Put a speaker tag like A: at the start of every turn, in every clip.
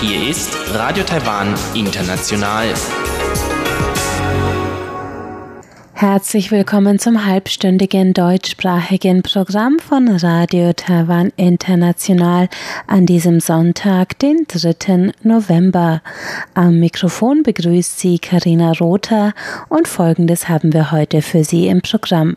A: Hier ist Radio Taiwan International.
B: Herzlich willkommen zum halbstündigen deutschsprachigen Programm von Radio Taiwan International an diesem Sonntag, den 3. November. Am Mikrofon begrüßt Sie Karina Rother und Folgendes haben wir heute für Sie im Programm.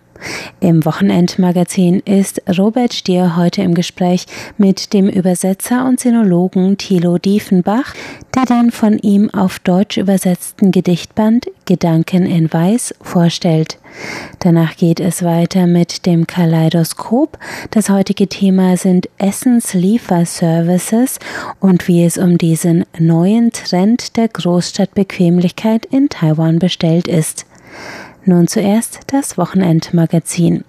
B: Im Wochenendmagazin ist Robert Stier heute im Gespräch mit dem Übersetzer und Sinologen Thilo Diefenbach, der den von ihm auf Deutsch übersetzten Gedichtband Gedanken in Weiß vorstellt. Danach geht es weiter mit dem Kaleidoskop. Das heutige Thema sind Essenslieferservices und wie es um diesen neuen Trend der Großstadtbequemlichkeit in Taiwan bestellt ist. Nun zuerst das Wochenendmagazin.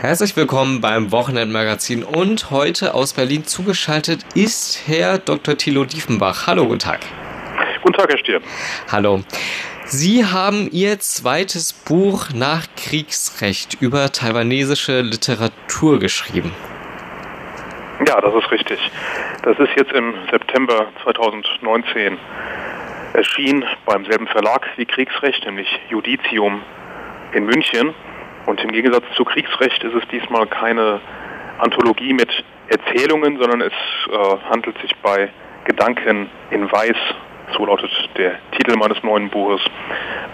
A: Herzlich willkommen beim Wochenendmagazin und heute aus Berlin zugeschaltet ist Herr Dr. Thilo Diefenbach. Hallo, guten Tag.
C: Guten Tag, Herr Stier.
A: Hallo. Sie haben Ihr zweites Buch nach Kriegsrecht über taiwanesische Literatur geschrieben.
C: Ja, das ist richtig. Das ist jetzt im September 2019 erschien beim selben Verlag wie Kriegsrecht, nämlich Judicium in München. Und im Gegensatz zu Kriegsrecht ist es diesmal keine Anthologie mit Erzählungen, sondern es äh, handelt sich bei Gedanken in Weiß, so lautet der Titel meines neuen Buches,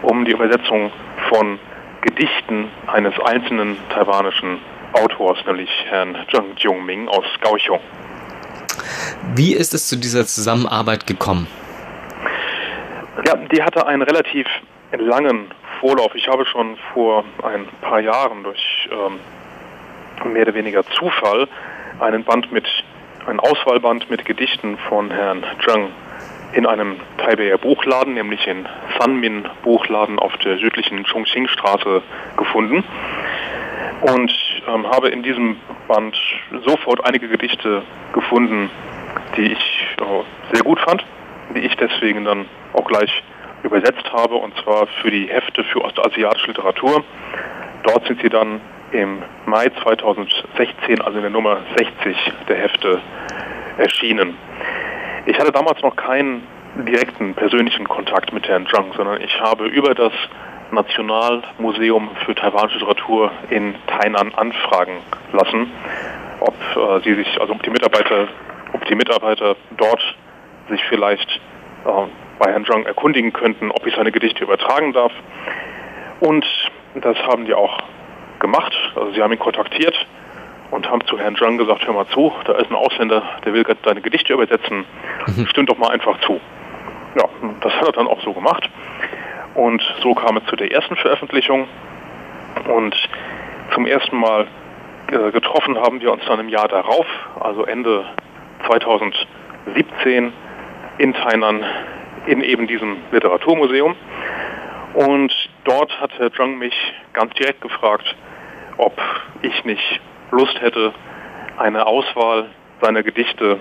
C: um die Übersetzung von Gedichten eines einzelnen taiwanischen Autors, nämlich Herrn Zheng Jiongming aus Kaohsiung.
A: Wie ist es zu dieser Zusammenarbeit gekommen?
C: Ja, die hatte einen relativ langen Vorlauf. Ich habe schon vor ein paar Jahren durch ähm, mehr oder weniger Zufall einen Band mit, ein Auswahlband mit Gedichten von Herrn Zhang in einem Taipeier Buchladen, nämlich in Sanmin Buchladen auf der südlichen Chongqing-Straße gefunden und ähm, habe in diesem Band sofort einige Gedichte gefunden, die ich äh, sehr gut fand, die ich deswegen dann auch gleich übersetzt habe, und zwar für die Hefte für ostasiatische Literatur. Dort sind sie dann im Mai 2016, also in der Nummer 60 der Hefte, erschienen. Ich hatte damals noch keinen direkten persönlichen Kontakt mit Herrn Zhang, sondern ich habe über das Nationalmuseum für taiwanische Literatur in Tainan anfragen lassen, ob äh, sie sich, also ob die Mitarbeiter, ob die Mitarbeiter dort sich vielleicht äh, bei Herrn Zhang erkundigen könnten, ob ich seine Gedichte übertragen darf. Und das haben die auch gemacht. Also sie haben ihn kontaktiert und haben zu Herrn Zhang gesagt, hör mal zu, da ist ein Ausländer, der will deine Gedichte übersetzen. Mhm. Stimmt doch mal einfach zu. Ja, das hat er dann auch so gemacht. Und so kam es zu der ersten Veröffentlichung. Und zum ersten Mal äh, getroffen haben wir uns dann im Jahr darauf, also Ende 2017 in Tainan in eben diesem Literaturmuseum. Und dort hat Herr Zhang mich ganz direkt gefragt, ob ich nicht Lust hätte, eine Auswahl seiner Gedichte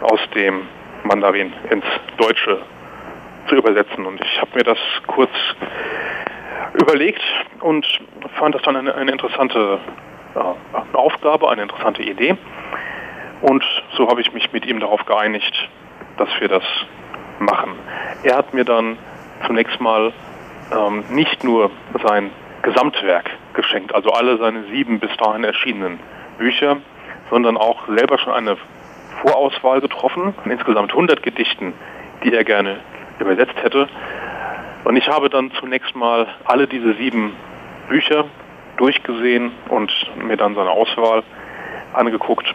C: aus dem Mandarin ins Deutsche zu übersetzen. Und ich habe mir das kurz überlegt und fand das dann eine, eine interessante äh, Aufgabe, eine interessante Idee. Und so habe ich mich mit ihm darauf geeinigt, dass wir das machen. Er hat mir dann zunächst mal ähm, nicht nur sein Gesamtwerk geschenkt, also alle seine sieben bis dahin erschienenen Bücher, sondern auch selber schon eine Vorauswahl getroffen, insgesamt 100 Gedichten, die er gerne übersetzt hätte. Und ich habe dann zunächst mal alle diese sieben Bücher durchgesehen und mir dann seine Auswahl angeguckt.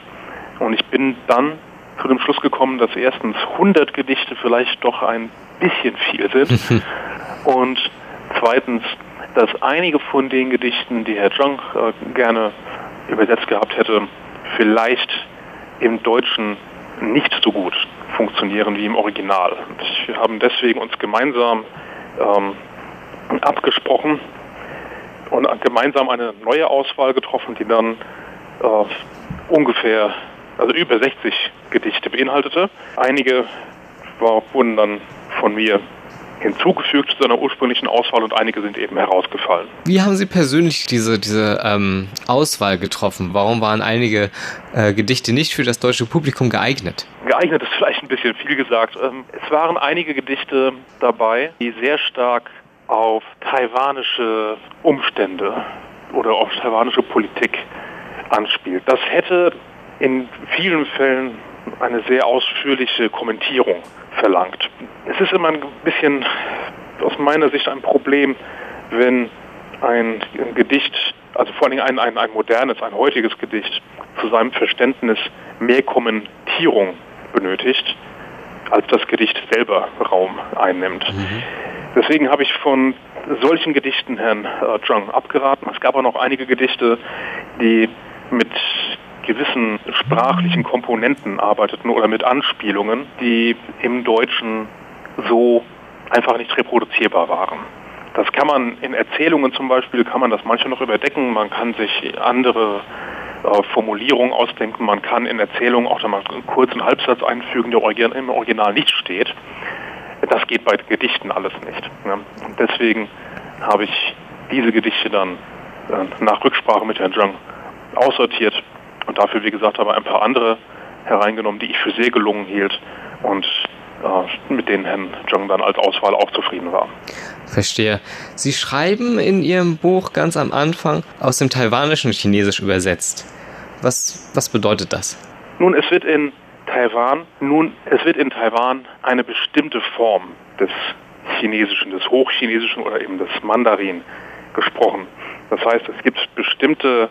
C: Und ich bin dann zu dem Schluss gekommen, dass erstens 100 Gedichte vielleicht doch ein bisschen viel sind und zweitens, dass einige von den Gedichten, die Herr Zhang äh, gerne übersetzt gehabt hätte, vielleicht im Deutschen nicht so gut funktionieren wie im Original. Und wir haben deswegen uns gemeinsam ähm, abgesprochen und gemeinsam eine neue Auswahl getroffen, die dann äh, ungefähr also über 60 Gedichte beinhaltete. Einige war, wurden dann von mir hinzugefügt zu seiner ursprünglichen Auswahl und einige sind eben herausgefallen.
A: Wie haben Sie persönlich diese, diese ähm, Auswahl getroffen? Warum waren einige äh, Gedichte nicht für das deutsche Publikum geeignet?
C: Geeignet ist vielleicht ein bisschen viel gesagt. Ähm, es waren einige Gedichte dabei, die sehr stark auf taiwanische Umstände oder auf taiwanische Politik anspielt. Das hätte in vielen Fällen eine sehr ausführliche Kommentierung verlangt. Es ist immer ein bisschen aus meiner Sicht ein Problem, wenn ein Gedicht, also vor allem ein, ein, ein modernes, ein heutiges Gedicht, zu seinem Verständnis mehr Kommentierung benötigt, als das Gedicht selber Raum einnimmt. Mhm. Deswegen habe ich von solchen Gedichten Herrn äh, Zhang abgeraten. Es gab auch noch einige Gedichte, die mit gewissen sprachlichen Komponenten arbeiteten oder mit Anspielungen, die im Deutschen so einfach nicht reproduzierbar waren. Das kann man in Erzählungen zum Beispiel, kann man das manchmal noch überdecken, man kann sich andere äh, Formulierungen ausdenken, man kann in Erzählungen auch dann mal einen kurzen Halbsatz einfügen, der im Original nicht steht. Das geht bei Gedichten alles nicht. Ne? Und deswegen habe ich diese Gedichte dann äh, nach Rücksprache mit Herrn Zhang aussortiert und dafür, wie gesagt, aber ein paar andere hereingenommen, die ich für sehr gelungen hielt und äh, mit denen Herrn Zhang dann als Auswahl auch zufrieden war.
A: Verstehe. Sie schreiben in Ihrem Buch ganz am Anfang aus dem Taiwanischen Chinesisch übersetzt. Was, was bedeutet das?
C: Nun, es wird in Taiwan, nun, es wird in Taiwan eine bestimmte Form des Chinesischen, des Hochchinesischen oder eben des Mandarin gesprochen. Das heißt, es gibt bestimmte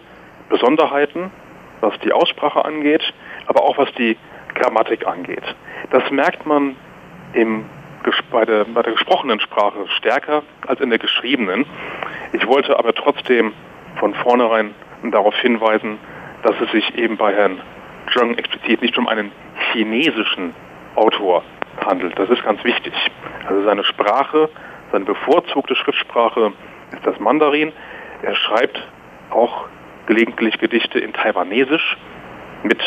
C: Besonderheiten, was die Aussprache angeht, aber auch was die Grammatik angeht. Das merkt man im, bei, der, bei der gesprochenen Sprache stärker als in der geschriebenen. Ich wollte aber trotzdem von vornherein darauf hinweisen, dass es sich eben bei Herrn Zheng explizit nicht um einen chinesischen Autor handelt. Das ist ganz wichtig. Also seine Sprache, seine bevorzugte Schriftsprache ist das Mandarin. Er schreibt auch gelegentlich Gedichte in Taiwanesisch mit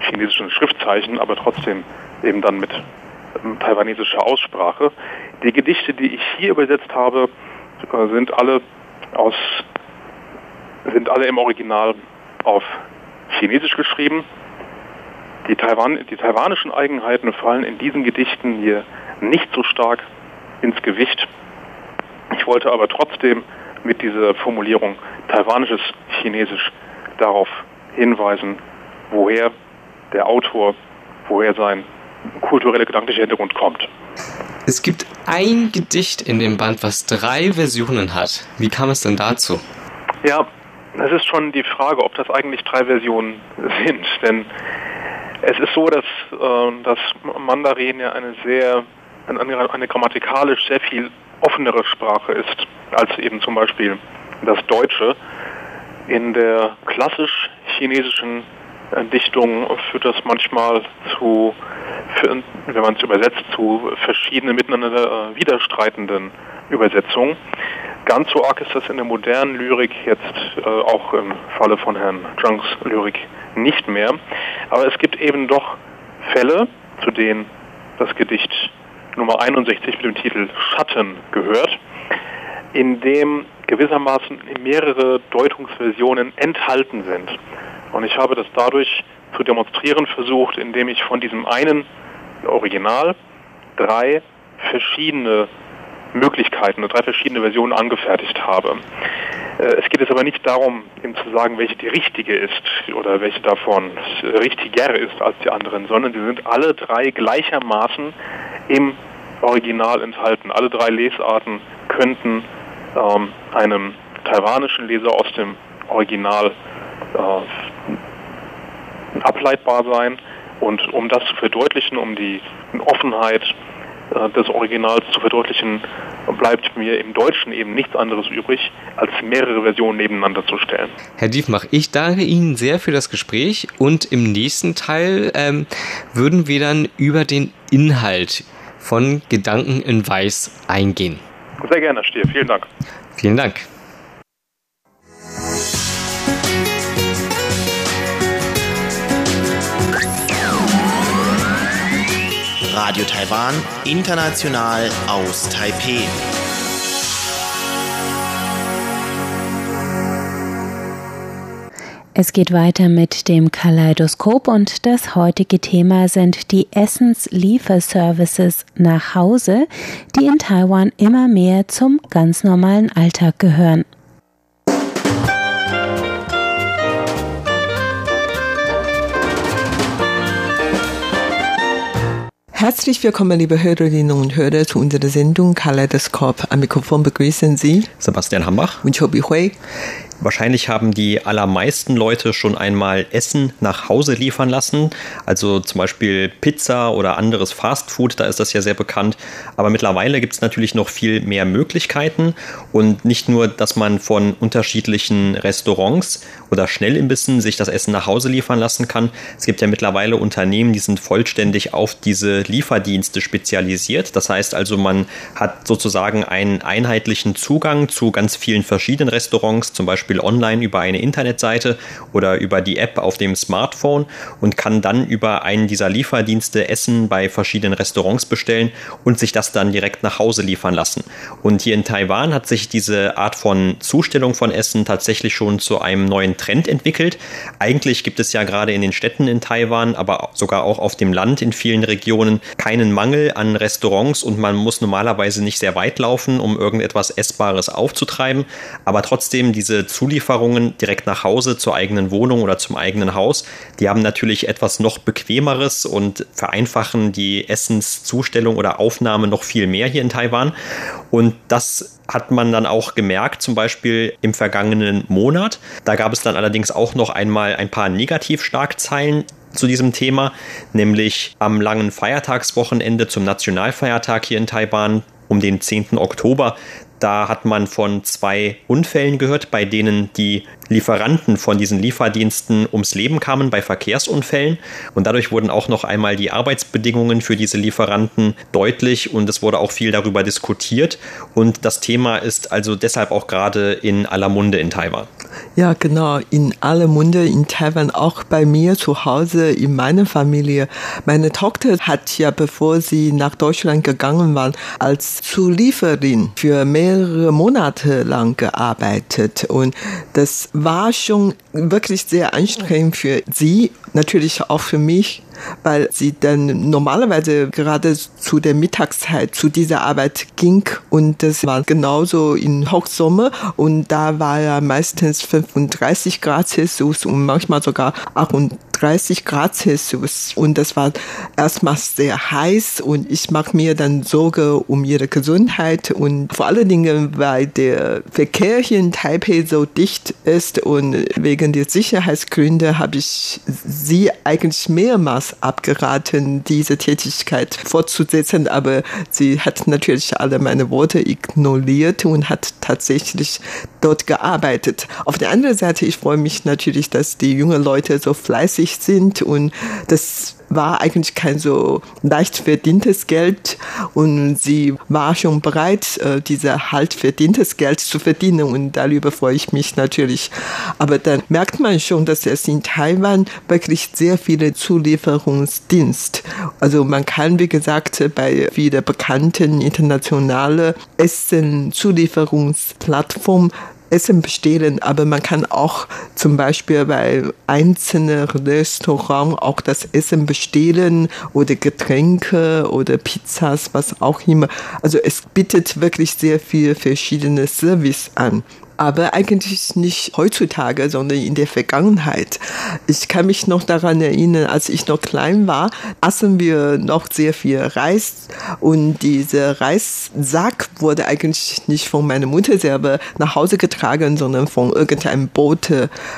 C: chinesischen Schriftzeichen, aber trotzdem eben dann mit ähm, taiwanesischer Aussprache. Die Gedichte, die ich hier übersetzt habe, äh, sind alle aus sind alle im Original auf Chinesisch geschrieben. Die, Taiwan, die taiwanischen Eigenheiten fallen in diesen Gedichten hier nicht so stark ins Gewicht. Ich wollte aber trotzdem mit dieser Formulierung taiwanisches Chinesisch darauf hinweisen, woher der Autor, woher sein kultureller gedanklicher Hintergrund kommt.
A: Es gibt ein Gedicht in dem Band, was drei Versionen hat. Wie kam es denn dazu?
C: Ja, es ist schon die Frage, ob das eigentlich drei Versionen sind. Denn es ist so, dass äh, das Mandarin ja eine sehr, eine, eine grammatikalisch sehr viel offenere Sprache ist als eben zum Beispiel das Deutsche. In der klassisch chinesischen Dichtung führt das manchmal zu, wenn man es übersetzt, zu verschiedenen miteinander äh, widerstreitenden Übersetzungen. Ganz so arg ist das in der modernen Lyrik jetzt äh, auch im Falle von Herrn Zhangs Lyrik nicht mehr. Aber es gibt eben doch Fälle, zu denen das Gedicht Nummer 61 mit dem Titel Schatten gehört, in dem gewissermaßen mehrere Deutungsversionen enthalten sind. Und ich habe das dadurch zu demonstrieren versucht, indem ich von diesem einen Original drei verschiedene Möglichkeiten, drei verschiedene Versionen angefertigt habe. Äh, es geht jetzt aber nicht darum, ihm zu sagen, welche die richtige ist oder welche davon richtiger ist als die anderen, sondern sie sind alle drei gleichermaßen im Original enthalten. Alle drei Lesarten könnten ähm, einem taiwanischen Leser aus dem Original äh, ableitbar sein. Und um das zu verdeutlichen, um die Offenheit äh, des Originals zu verdeutlichen, bleibt mir im Deutschen eben nichts anderes übrig, als mehrere Versionen nebeneinander zu stellen.
A: Herr Diefmach, ich danke Ihnen sehr für das Gespräch und im nächsten Teil ähm, würden wir dann über den Inhalt von Gedanken in Weiß eingehen.
C: Sehr gerne, Stier. Vielen Dank.
A: Vielen Dank.
D: Radio Taiwan, international aus Taipeh.
B: Es geht weiter mit dem Kaleidoskop und das heutige Thema sind die Essenslieferservices nach Hause, die in Taiwan immer mehr zum ganz normalen Alltag gehören.
E: Herzlich willkommen, liebe Hörerinnen und Hörer, zu unserer Sendung Kaleidoskop. Am Mikrofon begrüßen Sie
F: Sebastian Hambach
E: und Chobi Hui.
F: Wahrscheinlich haben die allermeisten Leute schon einmal Essen nach Hause liefern lassen. Also zum Beispiel Pizza oder anderes Fastfood, da ist das ja sehr bekannt. Aber mittlerweile gibt es natürlich noch viel mehr Möglichkeiten. Und nicht nur, dass man von unterschiedlichen Restaurants oder Schnellimbissen sich das Essen nach Hause liefern lassen kann. Es gibt ja mittlerweile Unternehmen, die sind vollständig auf diese Lieferdienste spezialisiert. Das heißt also, man hat sozusagen einen einheitlichen Zugang zu ganz vielen verschiedenen Restaurants, zum Beispiel Beispiel online über eine Internetseite oder über die App auf dem Smartphone und kann dann über einen dieser Lieferdienste Essen bei verschiedenen Restaurants bestellen und sich das dann direkt nach Hause liefern lassen. Und hier in Taiwan hat sich diese Art von Zustellung von Essen tatsächlich schon zu einem neuen Trend entwickelt. Eigentlich gibt es ja gerade in den Städten in Taiwan, aber sogar auch auf dem Land in vielen Regionen keinen Mangel an Restaurants und man muss normalerweise nicht sehr weit laufen, um irgendetwas Essbares aufzutreiben. Aber trotzdem diese Zulieferungen direkt nach Hause zur eigenen Wohnung oder zum eigenen Haus. Die haben natürlich etwas noch bequemeres und vereinfachen die Essenszustellung oder Aufnahme noch viel mehr hier in Taiwan. Und das hat man dann auch gemerkt, zum Beispiel im vergangenen Monat. Da gab es dann allerdings auch noch einmal ein paar Negativstarkzeilen zu diesem Thema, nämlich am langen Feiertagswochenende zum Nationalfeiertag hier in Taiwan um den 10. Oktober. Da hat man von zwei Unfällen gehört, bei denen die Lieferanten von diesen Lieferdiensten ums Leben kamen bei Verkehrsunfällen. Und dadurch wurden auch noch einmal die Arbeitsbedingungen für diese Lieferanten deutlich und es wurde auch viel darüber diskutiert. Und das Thema ist also deshalb auch gerade in aller Munde in Taiwan.
E: Ja, genau, in aller Munde in Taiwan, auch bei mir zu Hause, in meiner Familie. Meine Tochter hat ja, bevor sie nach Deutschland gegangen war, als Zulieferin für mehrere Monate lang gearbeitet. Und das war schon wirklich sehr anstrengend für sie, natürlich auch für mich weil sie dann normalerweise gerade zu der Mittagszeit zu dieser Arbeit ging und das war genauso in Hochsommer und da war ja meistens 35 Grad Celsius und manchmal sogar 38 Grad Celsius und das war erstmal sehr heiß und ich mache mir dann Sorge um ihre Gesundheit und vor allen Dingen, weil der Verkehr hier in Taipei so dicht ist und wegen der Sicherheitsgründe habe ich sie eigentlich mehrmals abgeraten, diese Tätigkeit fortzusetzen, aber sie hat natürlich alle meine Worte ignoriert und hat tatsächlich dort gearbeitet. Auf der anderen Seite, ich freue mich natürlich, dass die jungen Leute so fleißig sind und das war eigentlich kein so leicht verdientes Geld und sie war schon bereit, äh, diese halt verdientes Geld zu verdienen und darüber freue ich mich natürlich. Aber dann merkt man schon, dass es in Taiwan wirklich sehr viele Zulieferungsdienst. Also man kann, wie gesagt, bei vielen bekannten internationalen Essen-Zulieferungsplattformen Essen bestellen, aber man kann auch zum Beispiel bei einzelnen Restaurants auch das Essen bestellen oder Getränke oder Pizzas, was auch immer. Also es bietet wirklich sehr viel verschiedene Service an aber eigentlich nicht heutzutage, sondern in der Vergangenheit. Ich kann mich noch daran erinnern, als ich noch klein war, aßen wir noch sehr viel Reis. Und dieser Reissack wurde eigentlich nicht von meiner Mutter selber nach Hause getragen, sondern von irgendeinem Boot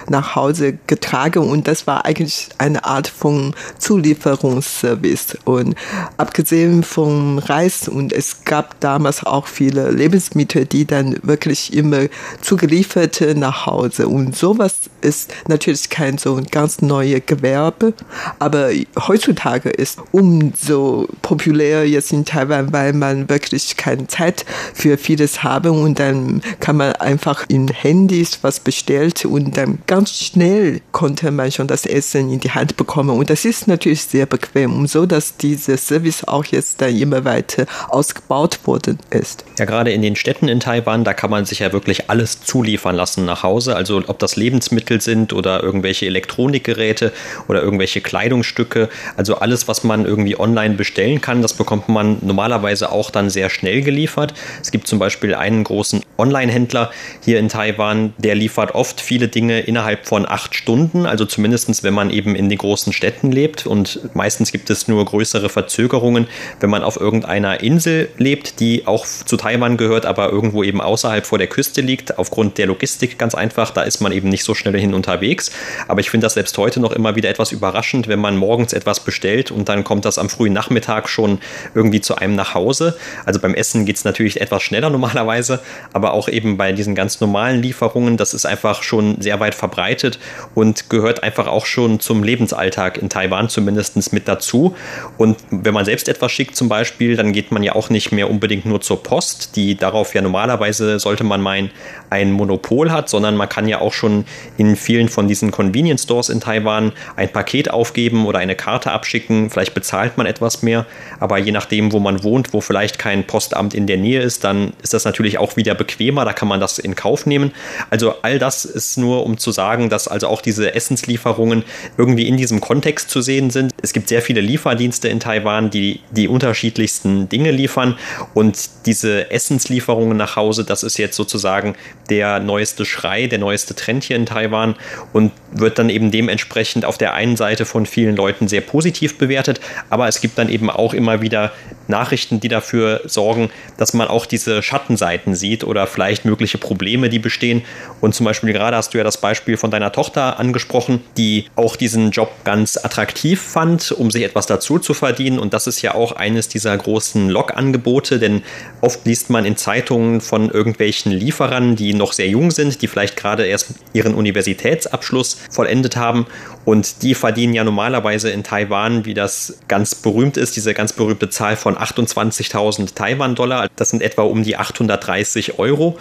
E: nach Hause getragen. Und das war eigentlich eine Art von Zulieferungsservice. Und abgesehen vom Reis und es gab damals auch viele Lebensmittel, die dann wirklich immer zugelieferte nach Hause. Und sowas ist natürlich kein so ein ganz neues Gewerbe, aber heutzutage ist umso populär jetzt in Taiwan, weil man wirklich keine Zeit für vieles haben und dann kann man einfach in Handys was bestellt und dann ganz schnell konnte man schon das Essen in die Hand bekommen. Und das ist natürlich sehr bequem, um so dass dieser Service auch jetzt dann immer weiter ausgebaut worden ist.
F: Ja, gerade in den Städten in Taiwan, da kann man sich ja wirklich alles zuliefern lassen nach Hause. Also ob das Lebensmittel sind oder irgendwelche Elektronikgeräte oder irgendwelche Kleidungsstücke. Also alles, was man irgendwie online bestellen kann, das bekommt man normalerweise auch dann sehr schnell geliefert. Es gibt zum Beispiel einen großen Online-Händler hier in Taiwan, der liefert oft viele Dinge innerhalb von acht Stunden. Also zumindest, wenn man eben in den großen Städten lebt. Und meistens gibt es nur größere Verzögerungen, wenn man auf irgendeiner Insel lebt, die auch zu Taiwan gehört, aber irgendwo eben außerhalb vor der Küste liegt. Aufgrund der Logistik ganz einfach, da ist man eben nicht so schnell hin unterwegs. Aber ich finde das selbst heute noch immer wieder etwas überraschend, wenn man morgens etwas bestellt und dann kommt das am frühen Nachmittag schon irgendwie zu einem nach Hause. Also beim Essen geht es natürlich etwas schneller normalerweise, aber auch eben bei diesen ganz normalen Lieferungen, das ist einfach schon sehr weit verbreitet und gehört einfach auch schon zum Lebensalltag in Taiwan zumindest mit dazu. Und wenn man selbst etwas schickt zum Beispiel, dann geht man ja auch nicht mehr unbedingt nur zur Post, die darauf ja normalerweise, sollte man meinen, ein Monopol hat, sondern man kann ja auch schon in vielen von diesen Convenience Stores in Taiwan ein Paket aufgeben oder eine Karte abschicken. Vielleicht bezahlt man etwas mehr, aber je nachdem, wo man wohnt, wo vielleicht kein Postamt in der Nähe ist, dann ist das natürlich auch wieder bequemer, da kann man das in Kauf nehmen. Also all das ist nur, um zu sagen, dass also auch diese Essenslieferungen irgendwie in diesem Kontext zu sehen sind. Es gibt sehr viele Lieferdienste in Taiwan, die die unterschiedlichsten Dinge liefern und diese Essenslieferungen nach Hause, das ist jetzt sozusagen der neueste Schrei, der neueste Trend hier in Taiwan und wird dann eben dementsprechend auf der einen Seite von vielen Leuten sehr positiv bewertet, aber es gibt dann eben auch immer wieder Nachrichten, die dafür sorgen, dass man auch diese Schattenseiten sieht oder vielleicht mögliche Probleme, die bestehen. Und zum Beispiel gerade hast du ja das Beispiel von deiner Tochter angesprochen, die auch diesen Job ganz attraktiv fand, um sich etwas dazu zu verdienen. Und das ist ja auch eines dieser großen Log-Angebote, denn oft liest man in Zeitungen von irgendwelchen Lieferern, die noch sehr jung sind, die vielleicht gerade erst ihren Universitätsabschluss vollendet haben. Und die verdienen ja normalerweise in Taiwan, wie das ganz berühmt ist, diese ganz berühmte Zahl von 28.000 Taiwan-Dollar. Das sind etwa um die 830 Euro.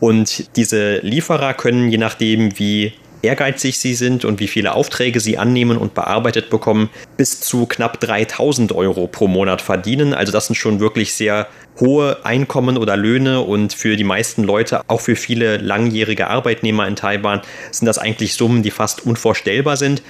F: Und diese Lieferer können, je nachdem, wie ehrgeizig sie sind und wie viele Aufträge sie annehmen und bearbeitet bekommen, bis zu knapp 3000 Euro pro Monat verdienen. Also das sind schon wirklich sehr hohe Einkommen oder Löhne und für die meisten Leute, auch für viele langjährige Arbeitnehmer in Taiwan, sind das eigentlich Summen, die fast unvorstellbar sind.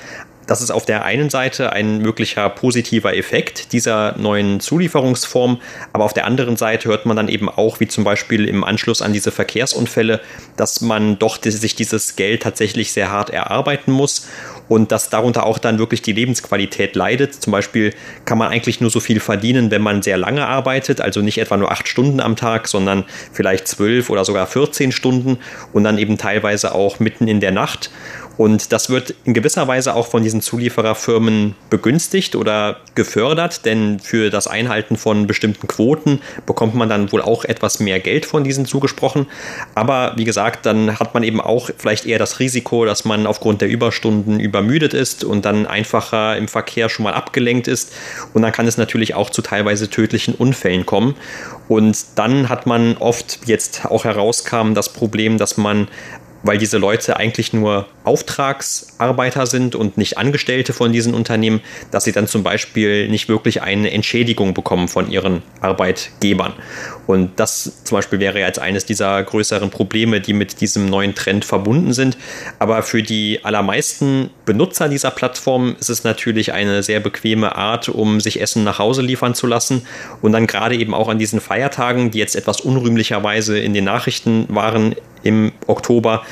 F: Das ist auf der einen Seite ein möglicher positiver Effekt dieser neuen Zulieferungsform, aber auf der anderen Seite hört man dann eben auch, wie zum Beispiel im Anschluss an diese Verkehrsunfälle, dass man doch sich dieses Geld tatsächlich sehr hart erarbeiten muss und dass darunter auch dann wirklich die Lebensqualität leidet. Zum Beispiel kann man eigentlich nur so viel verdienen, wenn man sehr lange arbeitet, also nicht etwa nur acht Stunden am Tag, sondern vielleicht zwölf oder sogar 14 Stunden und dann eben teilweise auch mitten in der Nacht. Und das wird in gewisser Weise auch von diesen Zuliefererfirmen begünstigt oder gefördert, denn für das Einhalten von bestimmten Quoten bekommt man dann wohl auch etwas mehr Geld von diesen zugesprochen. Aber wie gesagt, dann hat man eben auch vielleicht eher das Risiko, dass man aufgrund der Überstunden übermüdet ist und dann einfacher im Verkehr schon mal abgelenkt ist. Und dann kann es natürlich auch zu teilweise tödlichen Unfällen kommen. Und dann hat man oft jetzt auch herauskam das Problem, dass man weil diese Leute eigentlich nur Auftragsarbeiter sind und nicht Angestellte von diesen Unternehmen, dass sie dann zum Beispiel nicht wirklich eine Entschädigung bekommen von ihren Arbeitgebern. Und das zum Beispiel wäre jetzt eines dieser größeren Probleme, die mit diesem neuen Trend verbunden sind. Aber für die allermeisten Benutzer dieser Plattform ist es natürlich eine sehr bequeme Art, um sich Essen nach Hause liefern zu lassen. Und dann gerade eben auch an diesen Feiertagen, die jetzt etwas unrühmlicherweise in den Nachrichten waren im Oktober,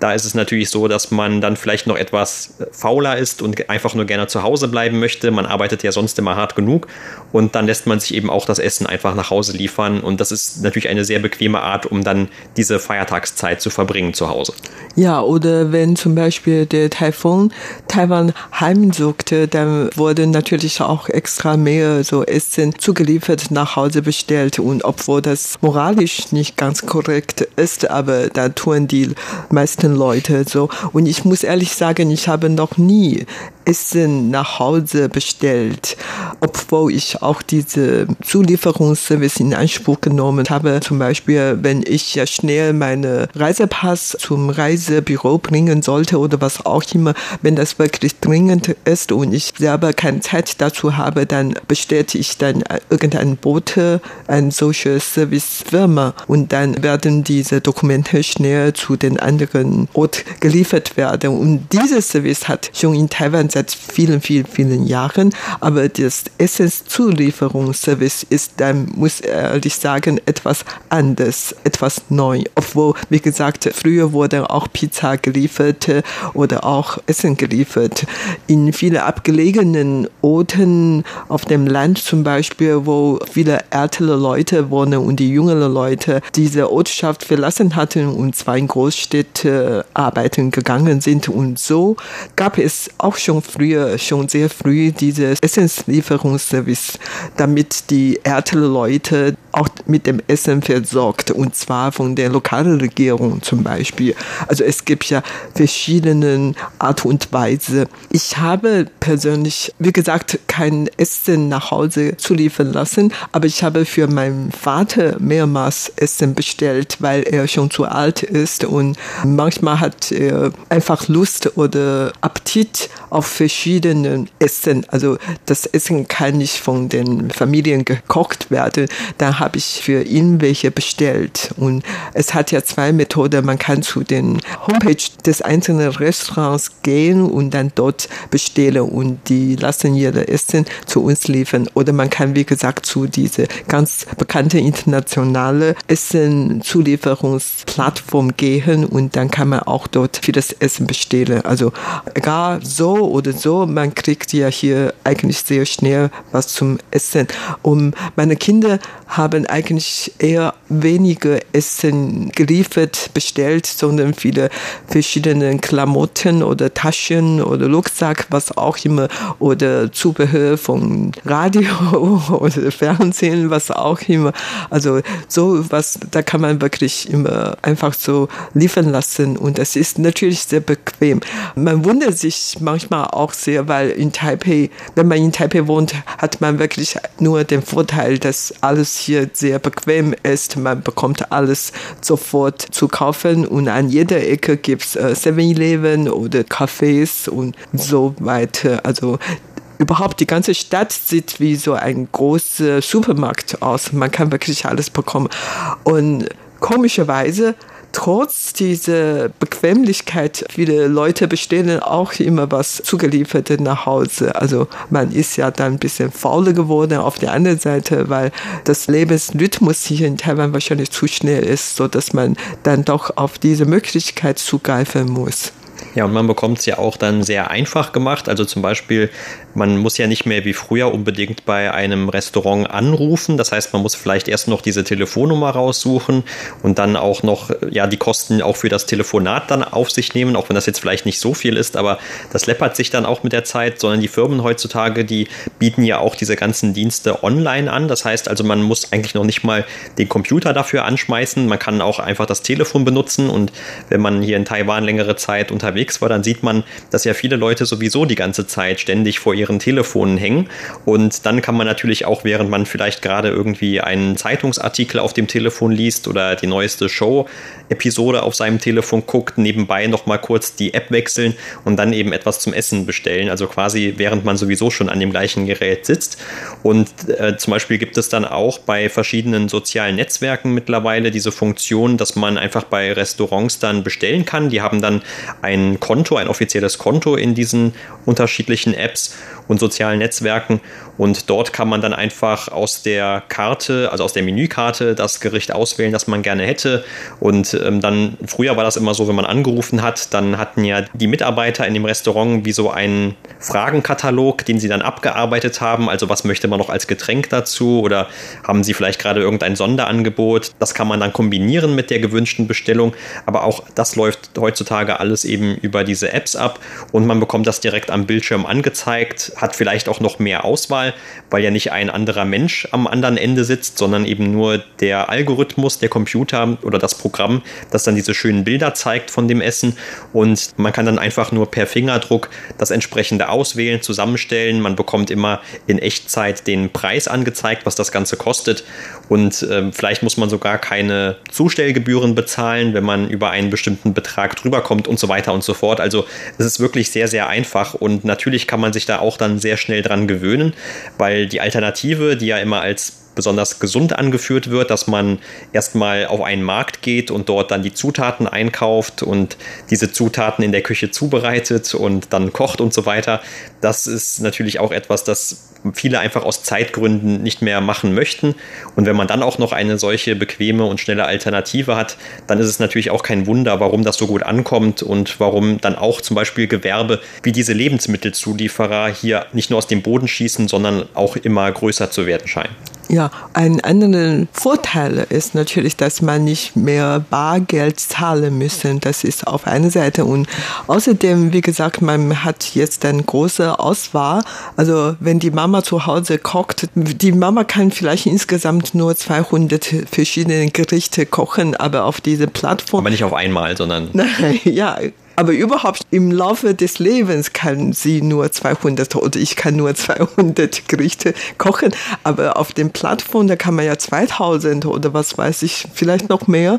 F: Da ist es natürlich so, dass man dann vielleicht noch etwas fauler ist und einfach nur gerne zu Hause bleiben möchte. Man arbeitet ja sonst immer hart genug und dann lässt man sich eben auch das Essen einfach nach Hause liefern und das ist natürlich eine sehr bequeme Art, um dann diese Feiertagszeit zu verbringen zu Hause.
E: Ja, oder wenn zum Beispiel der Taifun Taiwan heimsuchte, dann wurde natürlich auch extra mehr so Essen zugeliefert, nach Hause bestellt und obwohl das moralisch nicht ganz korrekt ist, aber da tun die meisten Leute so. Und ich muss ehrlich sagen, ich habe noch nie Essen nach Hause bestellt, obwohl ich auch diese Zulieferungsservice in Anspruch genommen habe. Zum Beispiel, wenn ich ja schnell meine Reisepass zum Reisebüro bringen sollte oder was auch immer, wenn das wirklich dringend ist und ich selber keine Zeit dazu habe, dann bestellte ich dann irgendein Bote, ein solche Servicefirma und dann werden diese Dokumente schnell zu den anderen Ort geliefert werden. Und dieses Service hat schon in Taiwan seit vielen, vielen, vielen Jahren. Aber das Essenszulieferungsservice ist dann, muss ich ehrlich sagen, etwas anders, etwas neu. Obwohl, wie gesagt, früher wurde auch Pizza geliefert oder auch Essen geliefert. In vielen abgelegenen Orten auf dem Land zum Beispiel, wo viele ältere Leute wohnen und die jüngeren Leute diese Ortschaft verlassen hatten und zwar in Großstädte arbeiten gegangen sind. Und so gab es auch schon früher, schon sehr früh dieses Essenslieferungsservice, damit die älteren Leute auch mit dem Essen versorgt und zwar von der lokalen Regierung zum Beispiel. Also es gibt ja verschiedene Art und Weise. Ich habe persönlich, wie gesagt, kein Essen nach Hause zuliefern lassen, aber ich habe für meinen Vater mehrmals Essen bestellt, weil er schon zu alt ist und manchmal hat er einfach Lust oder Appetit auf verschiedene Essen. Also das Essen kann nicht von den Familien gekocht werden. Da habe ich für ihn welche bestellt. Und es hat ja zwei Methoden. Man kann zu den Homepage des einzelnen Restaurants gehen und dann dort bestellen und die lassen ihre Essen zu uns liefern. Oder man kann, wie gesagt, zu diese ganz bekannte internationale Essen-Zulieferungsplattform gehen und dann kann man auch dort für das Essen bestellen. Also egal so oder so, man kriegt ja hier eigentlich sehr schnell was zum Essen. Und meine Kinder haben eigentlich eher weniger Essen geliefert, bestellt, sondern viele verschiedene Klamotten oder Taschen oder Rucksack, was auch immer, oder Zubehör von Radio oder Fernsehen, was auch immer. Also so was, da kann man wirklich immer einfach so liefern lassen und es ist natürlich sehr bequem. Man wundert sich manchmal auch sehr, weil in Taipei, wenn man in Taipei wohnt, hat man wirklich nur den Vorteil, dass alles hier sehr bequem ist. Man bekommt alles sofort zu kaufen und an jeder Ecke gibt es 7-Eleven äh, oder Cafés und so weiter. Also überhaupt die ganze Stadt sieht wie so ein großer Supermarkt aus. Man kann wirklich alles bekommen. Und komischerweise trotz dieser Bequemlichkeit, viele Leute bestellen auch immer was zugeliefert nach Hause. Also man ist ja dann ein bisschen fauler geworden auf der anderen Seite, weil das Lebensrhythmus hier in Taiwan wahrscheinlich zu schnell ist, so dass man dann doch auf diese Möglichkeit zugreifen muss.
F: Ja, und man bekommt es ja auch dann sehr einfach gemacht. Also zum Beispiel, man muss ja nicht mehr wie früher unbedingt bei einem Restaurant anrufen. Das heißt, man muss vielleicht erst noch diese Telefonnummer raussuchen und dann auch noch ja die Kosten auch für das Telefonat dann auf sich nehmen, auch wenn das jetzt vielleicht nicht so viel ist, aber das läppert sich dann auch mit der Zeit, sondern die Firmen heutzutage, die bieten ja auch diese ganzen Dienste online an. Das heißt also, man muss eigentlich noch nicht mal den Computer dafür anschmeißen. Man kann auch einfach das Telefon benutzen und wenn man hier in Taiwan längere Zeit unterwegs unterwegs war, dann sieht man, dass ja viele Leute sowieso die ganze Zeit ständig vor ihren Telefonen hängen. Und dann kann man natürlich auch, während man vielleicht gerade irgendwie einen Zeitungsartikel auf dem Telefon liest oder die neueste Show-Episode auf seinem Telefon guckt, nebenbei nochmal kurz die App wechseln und dann eben etwas zum Essen bestellen. Also quasi während man sowieso schon an dem gleichen Gerät sitzt. Und äh, zum Beispiel gibt es dann auch bei verschiedenen sozialen Netzwerken mittlerweile diese Funktion, dass man einfach bei Restaurants dann bestellen kann. Die haben dann ein Konto, ein offizielles Konto in diesen unterschiedlichen Apps und sozialen Netzwerken. Und dort kann man dann einfach aus der Karte, also aus der Menükarte, das Gericht auswählen, das man gerne hätte. Und ähm, dann, früher war das immer so, wenn man angerufen hat, dann hatten ja die Mitarbeiter in dem Restaurant wie so einen Fragenkatalog, den sie dann abgearbeitet haben. Also was möchte man noch als Getränk dazu oder haben sie vielleicht gerade irgendein Sonderangebot? Das kann man dann kombinieren mit der gewünschten Bestellung. Aber auch das läuft heutzutage alles eben über diese Apps ab und man bekommt das direkt am Bildschirm angezeigt, hat vielleicht auch noch mehr Auswahl weil ja nicht ein anderer Mensch am anderen Ende sitzt, sondern eben nur der Algorithmus, der Computer oder das Programm, das dann diese schönen Bilder zeigt von dem Essen. Und man kann dann einfach nur per Fingerdruck das entsprechende auswählen, zusammenstellen. Man bekommt immer in Echtzeit den Preis angezeigt, was das Ganze kostet. Und äh, vielleicht muss man sogar keine Zustellgebühren bezahlen, wenn man über einen bestimmten Betrag drüber kommt und so weiter und so fort. Also es ist wirklich sehr, sehr einfach und natürlich kann man sich da auch dann sehr schnell dran gewöhnen weil die Alternative, die ja immer als besonders gesund angeführt wird, dass man erstmal auf einen Markt geht und dort dann die Zutaten einkauft und diese Zutaten in der Küche zubereitet und dann kocht und so weiter. Das ist natürlich auch etwas, das viele einfach aus Zeitgründen nicht mehr machen möchten. Und wenn man dann auch noch eine solche bequeme und schnelle Alternative hat, dann ist es natürlich auch kein Wunder, warum das so gut ankommt und warum dann auch zum Beispiel Gewerbe wie diese Lebensmittelzulieferer hier nicht nur aus dem Boden schießen, sondern auch immer größer zu werden scheinen.
E: Ja, ein anderer Vorteil ist natürlich, dass man nicht mehr Bargeld zahlen müssen. Das ist auf einer Seite. Und außerdem, wie gesagt, man hat jetzt eine große Auswahl. Also wenn die Mama zu Hause kocht, die Mama kann vielleicht insgesamt nur 200 verschiedene Gerichte kochen, aber auf diese Plattform.
F: Aber nicht auf einmal, sondern.
E: Nein, ja, aber überhaupt im Laufe des Lebens kann sie nur 200 oder ich kann nur 200 Gerichte kochen. Aber auf den Plattformen, da kann man ja 2000 oder was weiß ich, vielleicht noch mehr.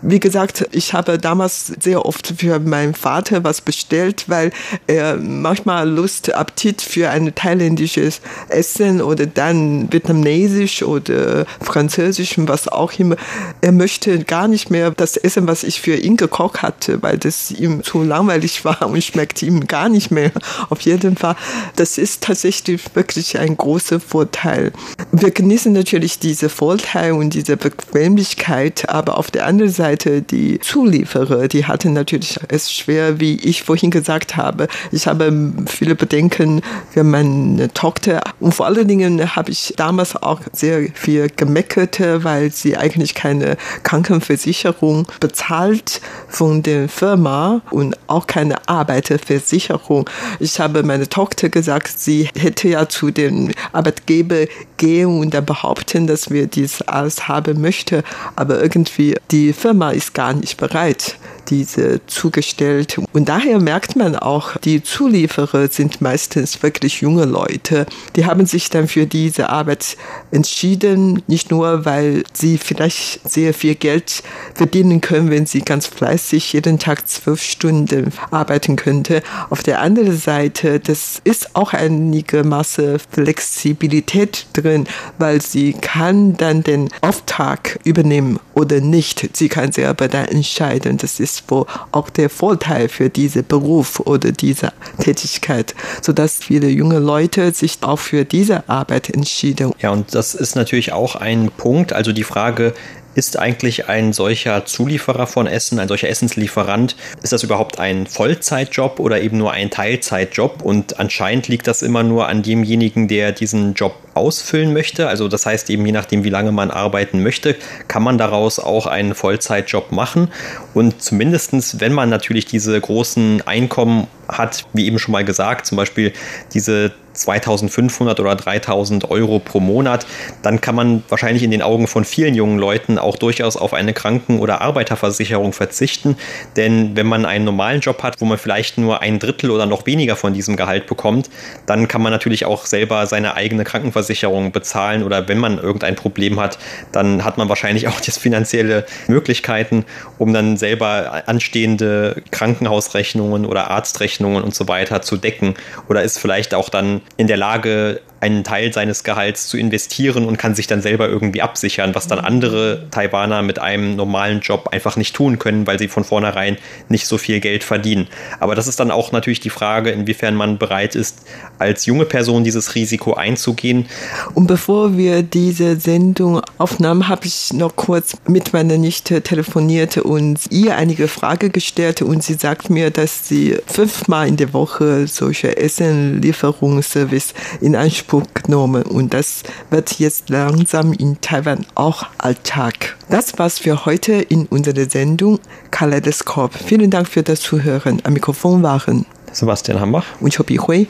E: Wie gesagt, ich habe damals sehr oft für meinen Vater was bestellt, weil er manchmal Lust, Appetit für ein thailändisches Essen oder dann vietnamesisch oder französisch, was auch immer. Er möchte gar nicht mehr das Essen, was ich für ihn gekocht hatte, weil das ihm zu langweilig war und schmeckt ihm gar nicht mehr. Auf jeden Fall, das ist tatsächlich wirklich ein großer Vorteil. Wir genießen natürlich diese Vorteil und diese Bequemlichkeit, aber auf der anderen Seite die Zulieferer, die hatten natürlich es schwer, wie ich vorhin gesagt habe. Ich habe viele Bedenken für meine Tochter und vor allen Dingen habe ich damals auch sehr viel gemeckert, weil sie eigentlich keine Krankenversicherung bezahlt von der Firma und auch keine Arbeiterversicherung. Ich habe meine Tochter gesagt, sie hätte ja zu dem Arbeitgeber gehen und dann behaupten, dass wir dies alles haben möchte. Aber irgendwie die Firma ist gar nicht bereit, diese zugestellt. Und daher merkt man auch, die Zulieferer sind meistens wirklich junge Leute. Die haben sich dann für diese Arbeit entschieden, nicht nur, weil sie vielleicht sehr viel Geld verdienen können, wenn sie ganz fleißig jeden Tag zwölf Stunden arbeiten könnte. Auf der anderen Seite, das ist auch einige Masse Flexibilität drin, weil sie kann dann den Auftrag übernehmen oder nicht. Sie kann selber dann entscheiden. Das ist ist wo auch der Vorteil für diesen Beruf oder diese Tätigkeit, sodass viele junge Leute sich auch für diese Arbeit entschieden.
F: Ja, und das ist natürlich auch ein Punkt. Also die Frage, ist eigentlich ein solcher Zulieferer von Essen, ein solcher Essenslieferant, ist das überhaupt ein Vollzeitjob oder eben nur ein Teilzeitjob? Und anscheinend liegt das immer nur an demjenigen, der diesen Job ausfüllen möchte. Also das heißt eben je nachdem, wie lange man arbeiten möchte, kann man daraus auch einen Vollzeitjob machen. Und zumindestens, wenn man natürlich diese großen Einkommen hat, wie eben schon mal gesagt, zum Beispiel diese 2500 oder 3000 Euro pro Monat, dann kann man wahrscheinlich in den Augen von vielen jungen Leuten auch durchaus auf eine Kranken- oder Arbeiterversicherung verzichten. Denn wenn man einen normalen Job hat, wo man vielleicht nur ein Drittel oder noch weniger von diesem Gehalt bekommt, dann kann man natürlich auch selber seine eigene Krankenversicherung bezahlen oder wenn man irgendein Problem hat, dann hat man wahrscheinlich auch das finanzielle Möglichkeiten, um dann selber anstehende Krankenhausrechnungen oder Arztrechnungen und so weiter zu decken oder ist vielleicht auch dann in der Lage, einen Teil seines Gehalts zu investieren und kann sich dann selber irgendwie absichern, was dann andere Taiwaner mit einem normalen Job einfach nicht tun können, weil sie von vornherein nicht so viel Geld verdienen. Aber das ist dann auch natürlich die Frage, inwiefern man bereit ist, als junge Person dieses Risiko einzugehen.
E: Und bevor wir diese Sendung aufnahmen, habe ich noch kurz mit meiner Nichte telefoniert und ihr einige Fragen gestellt und sie sagt mir, dass sie fünfmal in der Woche solche Essenlieferungsservice in Anspruch genommen und das wird jetzt langsam in Taiwan auch Alltag. Das war's für heute in unserer Sendung Kaleidoskop. Vielen Dank für das Zuhören. Am Mikrofon waren
F: Sebastian Hambach
E: und Chobi Hui.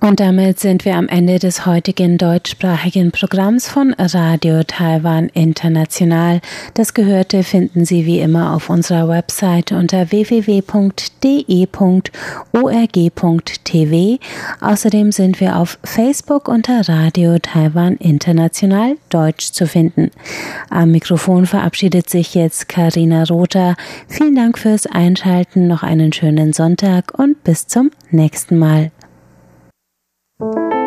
B: Und damit sind wir am Ende des heutigen deutschsprachigen Programms von Radio Taiwan International. Das Gehörte finden Sie wie immer auf unserer Website unter www.de.org.tv. Außerdem sind wir auf Facebook unter Radio Taiwan International Deutsch zu finden. Am Mikrofon verabschiedet sich jetzt Karina Rother. Vielen Dank fürs Einschalten, noch einen schönen Sonntag und bis zum nächsten Mal. Thank you.